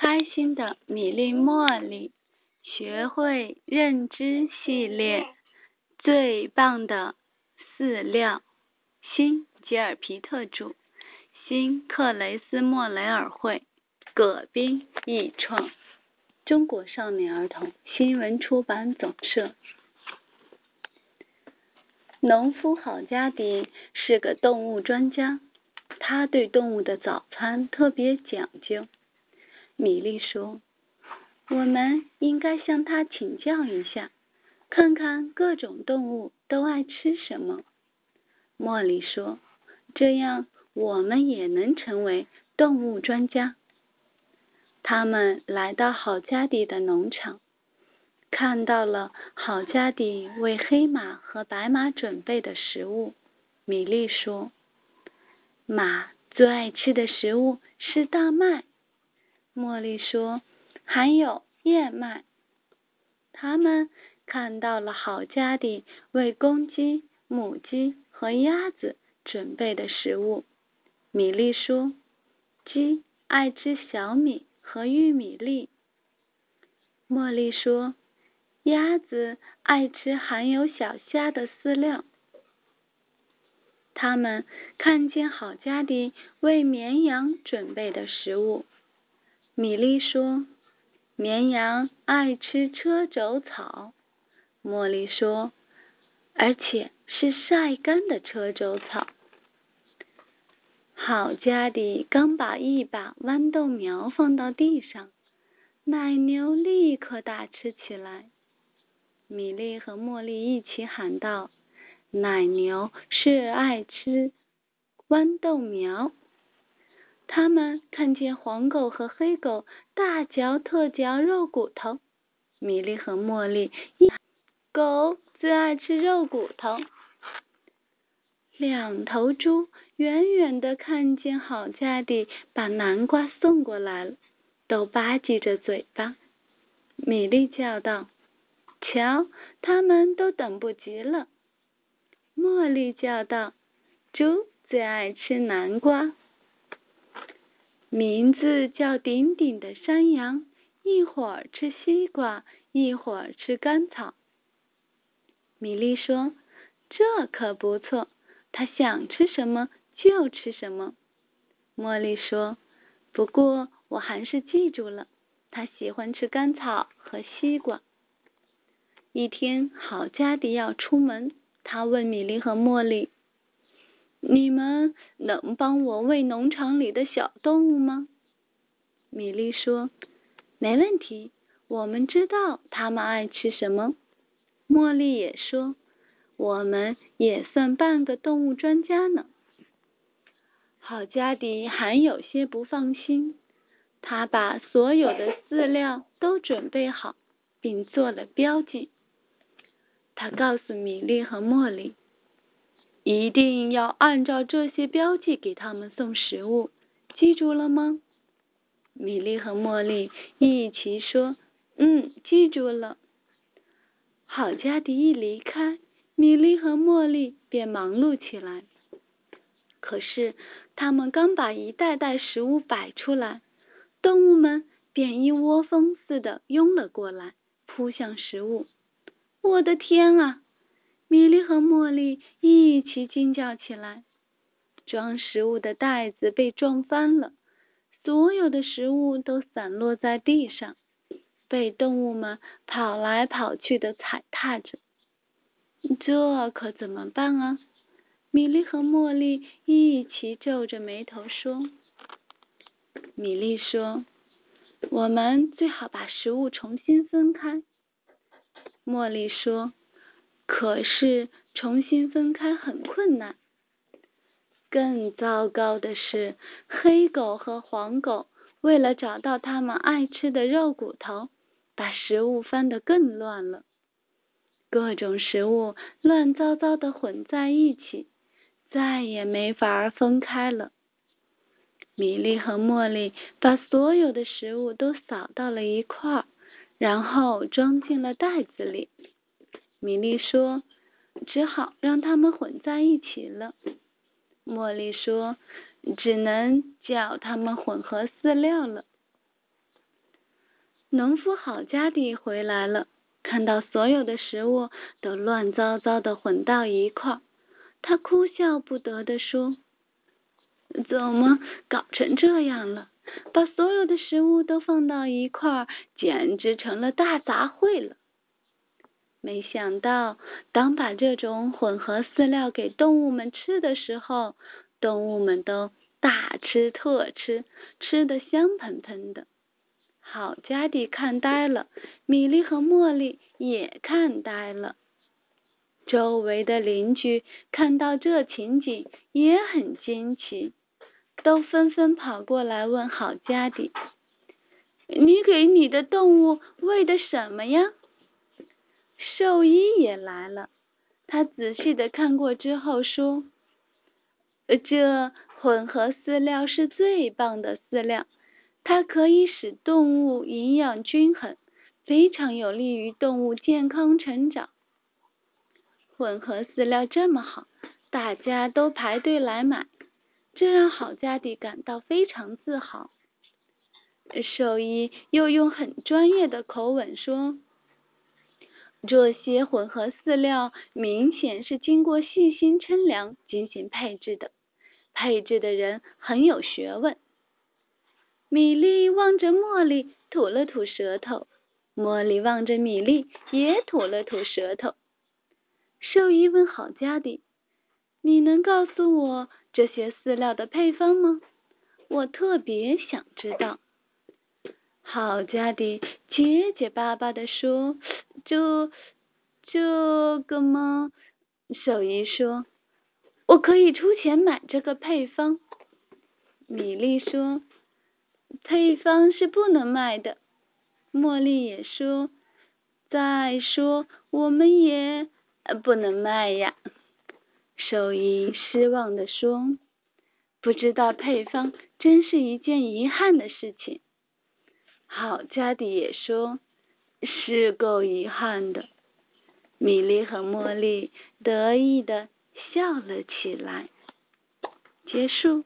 开心的米粒茉莉学会认知系列最棒的饲料，新吉尔皮特著，新克雷斯莫雷尔绘，葛斌译创，中国少年儿童新闻出版总社。农夫郝加迪是个动物专家，他对动物的早餐特别讲究。米莉说：“我们应该向他请教一下，看看各种动物都爱吃什么。”茉莉说：“这样我们也能成为动物专家。”他们来到郝加迪的农场，看到了郝加迪为黑马和白马准备的食物。米莉说：“马最爱吃的食物是大麦。”茉莉说：“还有燕麦。”他们看到了好家的为公鸡、母鸡和鸭子准备的食物。米莉说：“鸡爱吃小米和玉米粒。”茉莉说：“鸭子爱吃含有小虾的饲料。”他们看见好家的为绵羊准备的食物。米莉说：“绵羊爱吃车轴草。”茉莉说：“而且是晒干的车轴草。”好家的刚把一把豌豆苗放到地上，奶牛立刻大吃起来。米莉和茉莉一起喊道：“奶牛是爱吃豌豆苗。”他们看见黄狗和黑狗大嚼特嚼肉骨头，米莉和茉莉一狗最爱吃肉骨头。两头猪远远的看见好家的把南瓜送过来了，都吧唧着嘴巴。米莉叫道：“瞧，他们都等不及了。”茉莉叫道：“猪最爱吃南瓜。”名字叫顶顶的山羊，一会儿吃西瓜，一会儿吃甘草。米莉说：“这可不错，他想吃什么就吃什么。”茉莉说：“不过我还是记住了，他喜欢吃甘草和西瓜。”一天，郝佳迪要出门，他问米莉和茉莉。你们能帮我喂农场里的小动物吗？米莉说：“没问题，我们知道它们爱吃什么。”茉莉也说：“我们也算半个动物专家呢。”郝加迪还有些不放心，他把所有的饲料都准备好，并做了标记。他告诉米莉和茉莉。一定要按照这些标记给他们送食物，记住了吗？米莉和茉莉一起说：“嗯，记住了。”郝加迪一离开，米莉和茉莉便忙碌起来。可是，他们刚把一袋袋食物摆出来，动物们便一窝蜂似的拥了过来，扑向食物。我的天啊！米莉和茉莉一起惊叫起来，装食物的袋子被撞翻了，所有的食物都散落在地上，被动物们跑来跑去的踩踏着。这可怎么办啊？米莉和茉莉一起皱着眉头说。米莉说：“我们最好把食物重新分开。”茉莉说。可是重新分开很困难。更糟糕的是，黑狗和黄狗为了找到它们爱吃的肉骨头，把食物翻得更乱了。各种食物乱糟糟的混在一起，再也没法分开了。米莉和茉莉把所有的食物都扫到了一块儿，然后装进了袋子里。米莉说：“只好让它们混在一起了。”茉莉说：“只能叫它们混合饲料了。”农夫好家迪回来了，看到所有的食物都乱糟糟的混到一块儿，他哭笑不得的说：“怎么搞成这样了？把所有的食物都放到一块儿，简直成了大杂烩了。”没想到，当把这种混合饲料给动物们吃的时候，动物们都大吃特吃，吃得香喷喷的。好家迪看呆了，米莉和茉莉也看呆了。周围的邻居看到这情景也很惊奇，都纷纷跑过来问好家迪：“你给你的动物喂的什么呀？”兽医也来了，他仔细的看过之后说：“这混合饲料是最棒的饲料，它可以使动物营养均衡，非常有利于动物健康成长。混合饲料这么好，大家都排队来买，这让好家迪感到非常自豪。”兽医又用很专业的口吻说。这些混合饲料明显是经过细心称量进行配置的，配置的人很有学问。米粒望着茉莉吐了吐舌头，茉莉望着米粒也吐了吐舌头。兽医问郝家迪：“你能告诉我这些饲料的配方吗？我特别想知道。”郝家迪结结巴巴的说。这这个吗？兽医说：“我可以出钱买这个配方。”米莉说：“配方是不能卖的。”茉莉也说：“再说我们也不能卖呀。”兽医失望的说：“不知道配方真是一件遗憾的事情。”好家迪也说。是够遗憾的，米莉和茉莉得意的笑了起来。结束。